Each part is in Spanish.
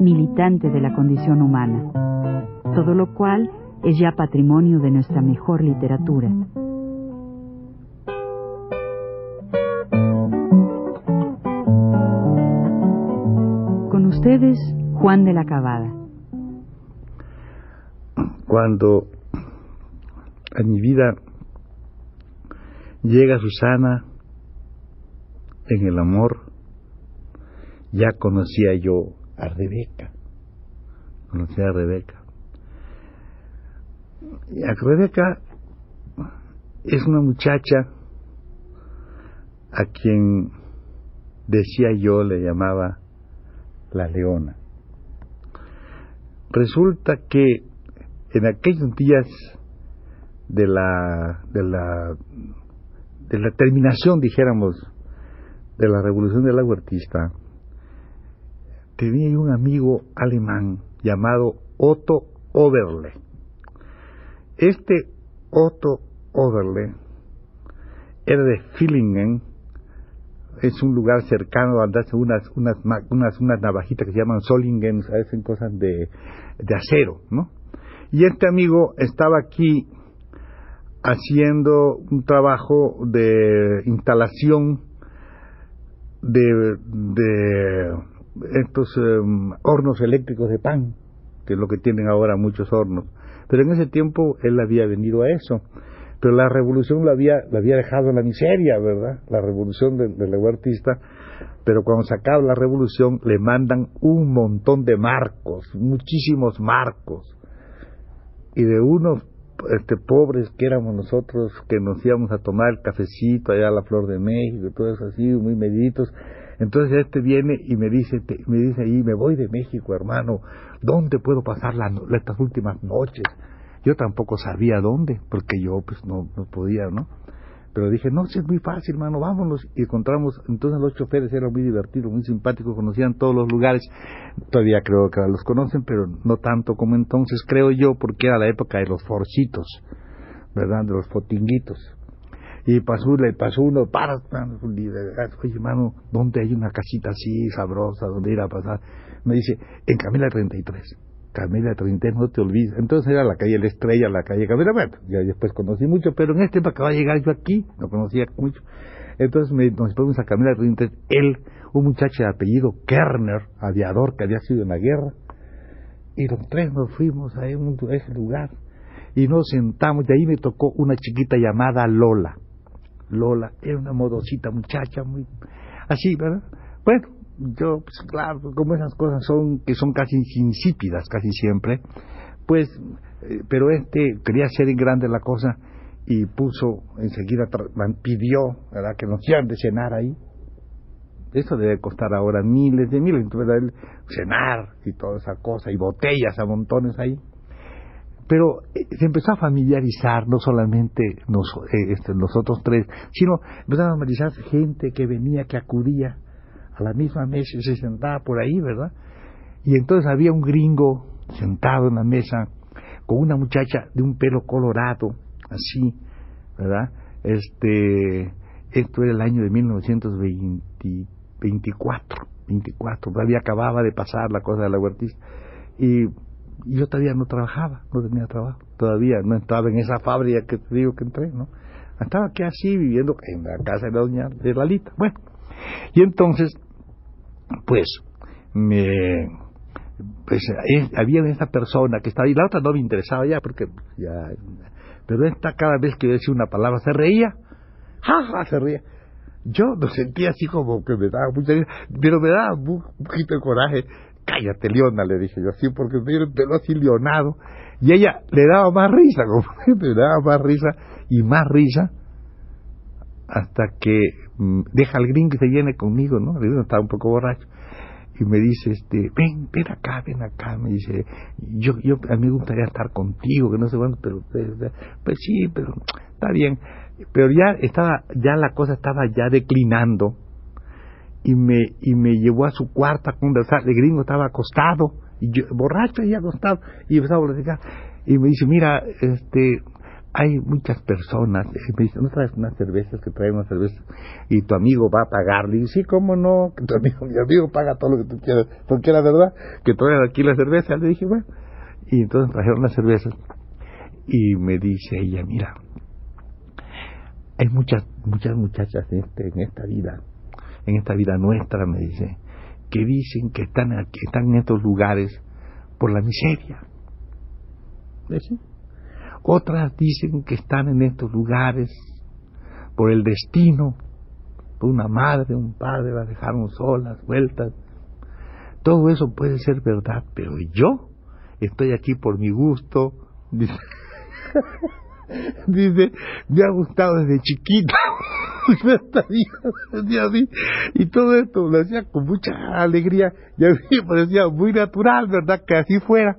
militante de la condición humana, todo lo cual es ya patrimonio de nuestra mejor literatura. Con ustedes, Juan de la Cabada. Cuando a mi vida llega Susana en el amor, ya conocía yo a Rebeca. Conocía a Rebeca. Y a Rebeca es una muchacha a quien decía yo le llamaba la leona. Resulta que en aquellos días de la de la de la terminación dijéramos de la revolución de la huertista tenía un amigo alemán llamado Otto Oberle. Este Otto Oberle era de Villingen, es un lugar cercano donde hacen unas, unas, unas, unas navajitas que se llaman Solingen, hacen cosas de, de acero, ¿no? Y este amigo estaba aquí haciendo un trabajo de instalación de, de estos em, hornos eléctricos de pan, que es lo que tienen ahora muchos hornos. Pero en ese tiempo él había venido a eso. Pero la revolución lo había, había dejado en la miseria, ¿verdad? La revolución del de huertista. Pero cuando se acaba la revolución le mandan un montón de marcos, muchísimos marcos. Y de unos este, pobres que éramos nosotros, que nos íbamos a tomar el cafecito allá a la Flor de México, todo eso así, muy mediditos, entonces este viene y me dice, me dice ahí, me voy de México, hermano, ¿dónde puedo pasar estas últimas noches? Yo tampoco sabía dónde, porque yo pues no, no podía, ¿no? Pero dije, no, si es muy fácil, hermano, vámonos. Y encontramos, entonces los choferes eran muy divertidos, muy simpáticos, conocían todos los lugares. Todavía creo que los conocen, pero no tanto como entonces, creo yo, porque era la época de los forcitos, ¿verdad? De los fotinguitos y pasó, le pasó uno, para, oye hermano, ¿dónde hay una casita así sabrosa donde ir a pasar? Me dice, en Camila 33. Camila 33, no te olvides. Entonces era la calle La Estrella, la calle Camila, bueno, ya después conocí mucho, pero en este acaba de llegar yo aquí, no conocía mucho. Entonces me, nos fuimos a Camila 33, él, un muchacho de apellido Kerner, aviador que había sido en la guerra, y los tres nos fuimos a ese lugar y nos sentamos, y ahí me tocó una chiquita llamada Lola Lola, era una modosita muchacha, muy así, ¿verdad? Bueno, yo, pues claro, como esas cosas son, que son casi insípidas casi siempre, pues, eh, pero este quería hacer en grande la cosa y puso, enseguida pidió, ¿verdad?, que nos llevan de cenar ahí. Eso debe costar ahora miles de miles, entonces, cenar y toda esa cosa, y botellas a montones ahí pero eh, se empezó a familiarizar no solamente eh, este, nosotros tres, sino empezó a familiarizar gente que venía, que acudía a la misma mesa y se sentaba por ahí, ¿verdad? Y entonces había un gringo sentado en la mesa con una muchacha de un pelo colorado, así, ¿verdad? Este, esto era el año de 1924, 24, todavía acababa de pasar la cosa de la huertista. Y yo todavía no trabajaba, no tenía trabajo, todavía no estaba en esa fábrica que te digo que entré, ¿no? Estaba aquí así viviendo en la casa de la doña de Lalita. Bueno, y entonces, pues, me, pues había esa persona que estaba ahí, la otra no me interesaba ya, porque ya, pero esta cada vez que yo decía una palabra se reía, ja, se reía. Yo lo sentía así como que me daba mucha pero me daba un poquito de coraje cállate, Leona, le dije yo así, porque tiene el pelo así leonado. Y ella le daba más risa, como le daba más risa y más risa, hasta que mm, deja al gringo y se llene conmigo, ¿no? Estaba un poco borracho. y me dice, este, ven, ven acá, ven acá, me dice, yo, a mí me gustaría estar contigo, que no sé cuánto, pero, pues, pues sí, pero está bien, pero ya estaba, ya la cosa estaba ya declinando, y me, y me llevó a su cuarto a conversar, el gringo estaba acostado, y yo, borracho y acostado, y empezaba a platicar, y me dice, mira, este, hay muchas personas, eh, me dicen, ¿no traes unas cervezas que traen unas cervezas? Y tu amigo va a pagar. Le digo, sí, cómo no, que tu amigo, mi amigo paga todo lo que tú quieras, porque era verdad, que traigan aquí la cerveza. Le dije, bueno, y entonces trajeron las cervezas, y me dice ella, mira, hay muchas, muchas muchachas en, este, en esta vida, en esta vida nuestra, me dice, que dicen que están, que están en estos lugares por la miseria. ¿Sí? Otras dicen que están en estos lugares por el destino, por una madre, un padre, las dejaron solas, vueltas. Todo eso puede ser verdad, pero yo estoy aquí por mi gusto. Dice me ha gustado desde chiquita. y todo esto lo hacía con mucha alegría y a mí me parecía muy natural, ¿verdad? Que así fuera.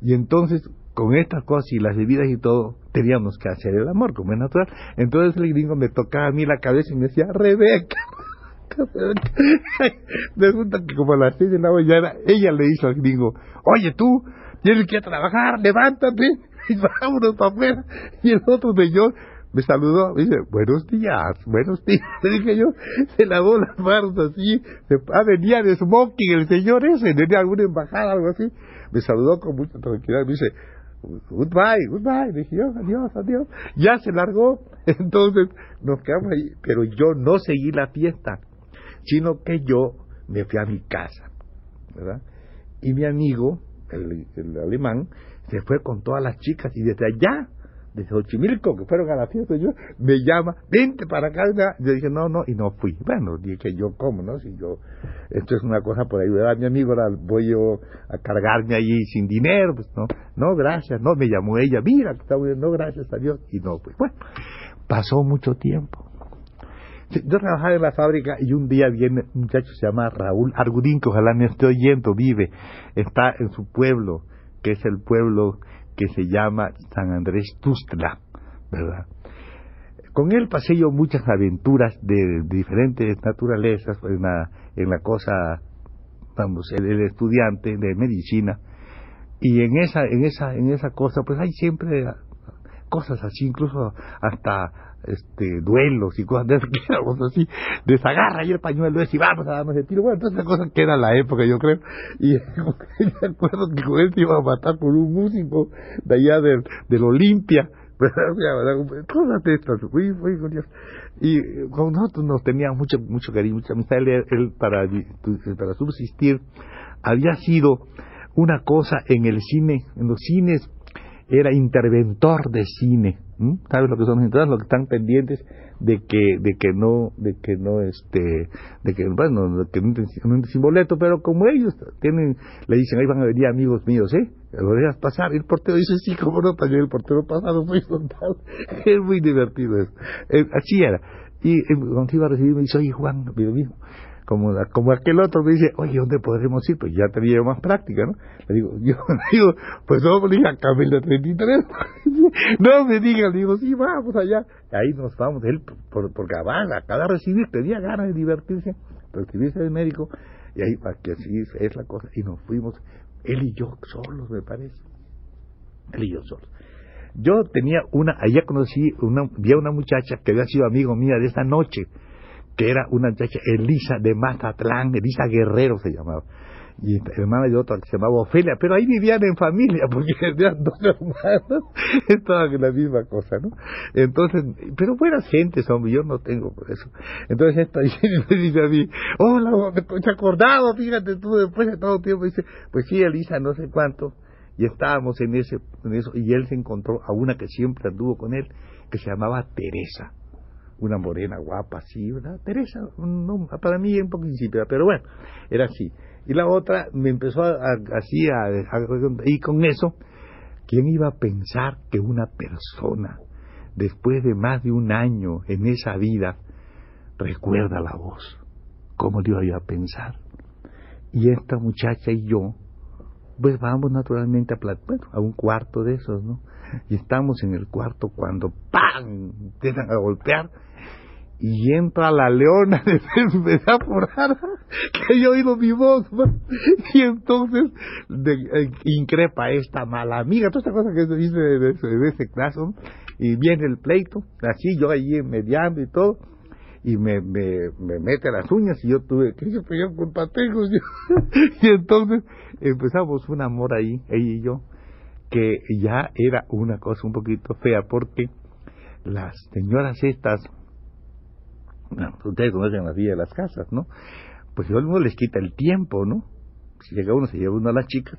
Y entonces con estas cosas y las bebidas y todo, teníamos que hacer el amor, como es natural. Entonces el gringo me tocaba a mí la cabeza y me decía, Rebeca. Resulta que como a las seis de la mañana, ella le dijo al gringo, oye tú, tienes que trabajar, levántate y vámonos para afuera. Y el otro de yo me saludó, me dice, buenos días, buenos días. Le dije yo, se lavó las manos así, se, ah, venía de smoking el señor ese, venía alguna embajada, algo así. Me saludó con mucha tranquilidad, me dice, goodbye, goodbye, dije yo, adiós, adiós. Ya se largó, entonces nos quedamos ahí, pero yo no seguí la fiesta, sino que yo me fui a mi casa, ¿verdad? Y mi amigo, el, el alemán, se fue con todas las chicas y desde allá de Xochimilco, que fueron a la fiesta, yo, me llama, vente para acá. Yo dije, no, no, y no fui. Bueno, dije yo, ¿cómo, no? Si yo, esto es una cosa por ayudar a mi amigo, ahora voy yo a cargarme allí sin dinero, pues no, no, gracias, no, me llamó ella, mira, que está bien, no, gracias a Dios, y no, pues, bueno, pasó mucho tiempo. Yo trabajaba en la fábrica y un día viene un muchacho se llama Raúl Argudín, que ojalá me esté oyendo, vive, está en su pueblo, que es el pueblo que se llama San Andrés Tustla, ¿verdad? Con él pasé yo muchas aventuras de, diferentes naturalezas en la, en la cosa, vamos, el, estudiante de medicina, y en esa, en esa, en esa cosa, pues hay siempre cosas así, incluso hasta este duelos y cosas de esas que así, desagarra y el pañuelo ese y vamos a darnos el tiro. Bueno, todas esas cosas que era la época, yo creo. Y me acuerdo que con él se iba a matar por un músico de allá del, del Olimpia. Cosas de estas, Y con nosotros nos tenía mucho, mucho cariño, mucha amistad. Él, él para, para subsistir había sido una cosa en el cine, en los cines, era interventor de cine ¿Sabes lo que son los interesados? Los que están pendientes de que de que no de que no este de que bueno que no sin boleto pero como ellos tienen le dicen ahí van a venir amigos míos eh lo dejas pasar y el portero dice sí como no también el portero pasado muy frontal es muy divertido eso. Eh, así era. Y eh, cuando iba a recibir me dice oye Juan lo mismo como, como aquel otro me dice, oye, ¿dónde podremos ir? Pues ya tenía más práctica, ¿no? Le digo, yo digo, pues no, le dije, a Camila 33. no me diga, le digo, sí, vamos allá. ahí nos vamos, él, por, porque acaba de recibir, tenía ganas de divertirse, recibirse de médico, y ahí, para que así es la cosa, y nos fuimos, él y yo solos, me parece. Él y yo solos. Yo tenía una, allá conocí, una, vi a una muchacha que había sido amigo mía de esa noche, que era una muchacha, Elisa de Mazatlán, Elisa Guerrero se llamaba, y hermana de otra que se llamaba Ofelia, pero ahí vivían en familia, porque eran dos hermanos, estaban en la misma cosa, ¿no? Entonces, pero buenas gentes, hombre, yo no tengo por eso. Entonces esta me dice a mí, hola, me he acordado, fíjate tú, después de todo tiempo, dice, pues sí, Elisa, no sé cuánto, y estábamos en ese, en eso, y él se encontró a una que siempre anduvo con él, que se llamaba Teresa una morena guapa así, ¿verdad? Teresa, no, para mí un poco insípida, pero bueno, era así. Y la otra me empezó a, así a, y con eso, ¿quién iba a pensar que una persona, después de más de un año en esa vida, recuerda la voz? ¿Cómo le iba a pensar? Y esta muchacha y yo, pues vamos naturalmente a, bueno, a un cuarto de esos, ¿no? Y estamos en el cuarto cuando ¡pam! empiezan a golpear. Y entra la leona de enfermedad por que haya oído mi voz, y entonces eh, increpa esta mala amiga, toda esta cosa que se dice de, ese caso, y viene el pleito, así yo allí mediando y todo, y me, me, me mete las uñas y yo tuve que yo con culpa tengo y entonces empezamos un amor ahí ella y yo que ya era una cosa un poquito fea porque las señoras estas ustedes conocen las vidas de las casas no pues uno les quita el tiempo no si llega uno se lleva uno a las chicas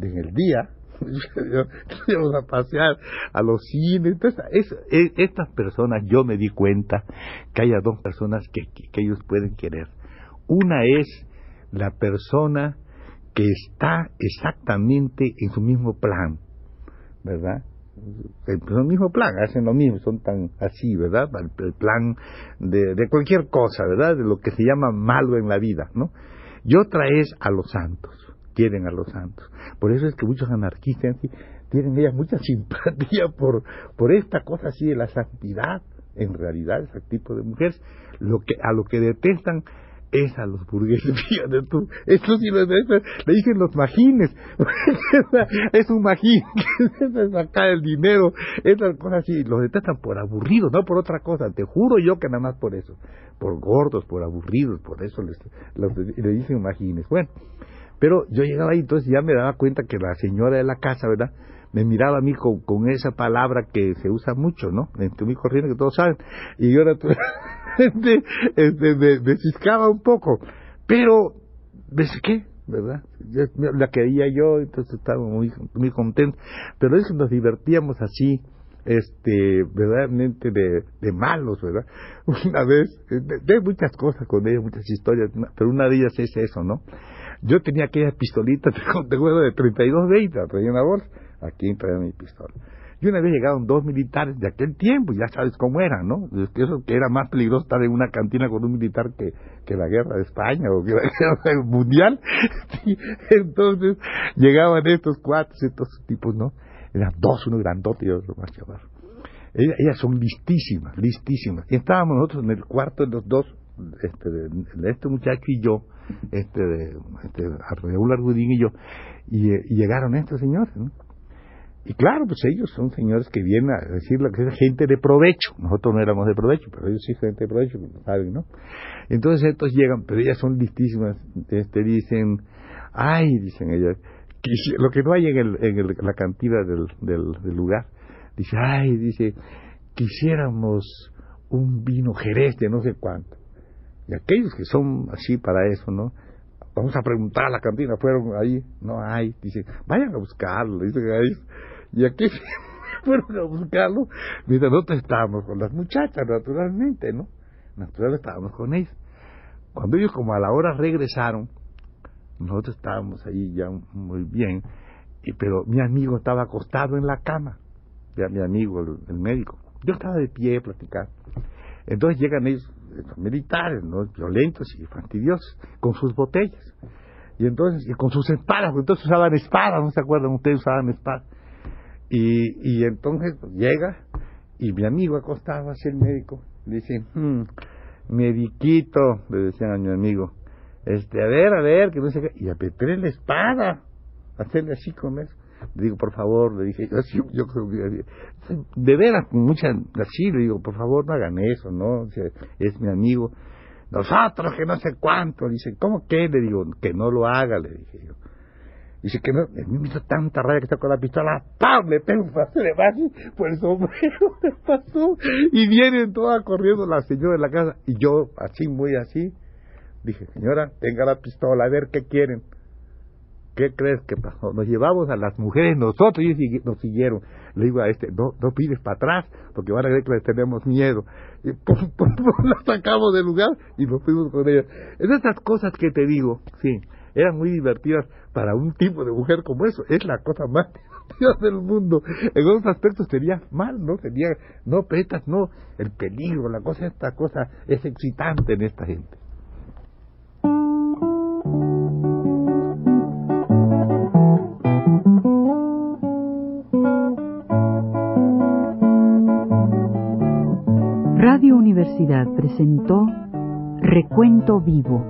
en el día vamos a pasear a los cines. Estas personas, yo me di cuenta que hay dos personas que, que, ellos pueden querer. Una es la persona que está exactamente en su mismo plan, ¿verdad? En su mismo plan, hacen lo mismo, son tan así, ¿verdad? El, plan de, de cualquier cosa, ¿verdad? De lo que se llama malo en la vida, ¿no? Y otra es a los santos quieren a los santos. Por eso es que muchos anarquistas tienen ellas mucha simpatía por, por esta cosa así de la santidad, en realidad, ese tipo de mujeres, lo que, a lo que detestan es a los burgueses, fíjate tú, esto sí lo le dicen los majines, es un majín, es sacar el dinero, esas cosas así, los detestan por aburridos, no por otra cosa, te juro yo que nada más por eso, por gordos, por aburridos, por eso les, le dicen majines. Bueno, pero yo llegaba ahí, entonces ya me daba cuenta que la señora de la casa, ¿verdad? Me miraba a mí con, esa palabra que se usa mucho, ¿no? En mi corriente, que todos saben. Y yo este, me, me ciscaba un poco. Pero, ¿ves qué? ¿verdad? la quería yo, entonces estaba muy, muy contento. Pero es que nos divertíamos así, este, verdaderamente de, de malos, ¿verdad? Una vez, de, de, muchas cosas con ella, muchas historias, pero una de ellas es eso, ¿no? Yo tenía aquella pistolita de juego de 32 20, traía una bolsa, aquí traía mi pistola. Y una vez llegaron dos militares de aquel tiempo, ya sabes cómo eran, ¿no? Eso que era más peligroso estar en una cantina con un militar que, que la guerra de España o que la guerra mundial. Entonces llegaban estos cuatro, estos tipos, ¿no? Eran dos, uno grandote y otro más chaval. Ellas, ellas, son listísimas, listísimas. Y estábamos nosotros en el cuarto de los dos, este, de este muchacho y yo, este, de, este, Raúl Argudín y yo, y, llegaron estos señores, Y claro, pues ellos son señores que vienen a decir lo que es gente de provecho. Nosotros no éramos de provecho, pero ellos sí gente de provecho, saben, ¿no? Entonces estos llegan, pero ellas son listísimas, este, dicen, ay, dicen ellas, lo que no hay en, el, en la cantina del, del, lugar, dice, ay, dice, quisiéramos un vino jerez de no sé cuánto. Y aquellos que son así para eso, ¿no? Vamos a preguntar a la cantina, fueron ahí, no hay, dice, vayan a buscarlo, dice. Y aquí fueron a buscarlo, mientras nosotros estábamos con las muchachas, naturalmente, ¿no? Naturalmente estábamos con ellos. Cuando ellos como a la hora regresaron, nosotros estábamos ahí ya muy bien, y, pero mi amigo estaba acostado en la cama, ya mi amigo, el, médico. Yo estaba de pie platicando. Entonces llegan ellos, militares, ¿no? violentos y fastidiosos, con sus botellas. Y entonces, y con sus espadas, entonces usaban espadas, ¿no se acuerdan? Ustedes usaban espadas. Y, y entonces pues, llega, y mi amigo acostado hacia el médico, le dice, hmm, mediquito, le decían a mi amigo, este, a ver, a ver, que no sé qué, y apreté la espada, hacerle así con eso. Le digo, por favor, le dije, yo, yo, de veras, con mucha, así, le digo, por favor, no hagan eso, ¿no? es mi amigo. Nosotros, que no sé cuánto. Dice, ¿cómo que? Le digo, que no lo haga, le dije yo. Dice que no, me hizo tanta rabia que con la pistola, ¡pam! Le pego un de por el sombrero, le pasó. Y vienen todas corriendo la señora de la casa. Y yo, así, muy así, dije, señora, tenga la pistola, a ver qué quieren. ¿Qué crees que pasó? Nos llevamos a las mujeres nosotros y nos siguieron. Le digo a este, no, no pides para atrás, porque van a creer que les tenemos miedo. Y pum, pum, pum, sacamos del lugar y nos fuimos con ellas. En esas cosas que te digo, sí, eran muy divertidas para un tipo de mujer como eso. Es la cosa más divertida del mundo. En otros aspectos tenía mal, ¿no? Tenía, no, petas, no, el peligro, la cosa, esta cosa es excitante en esta gente. Radio Universidad presentó Recuento Vivo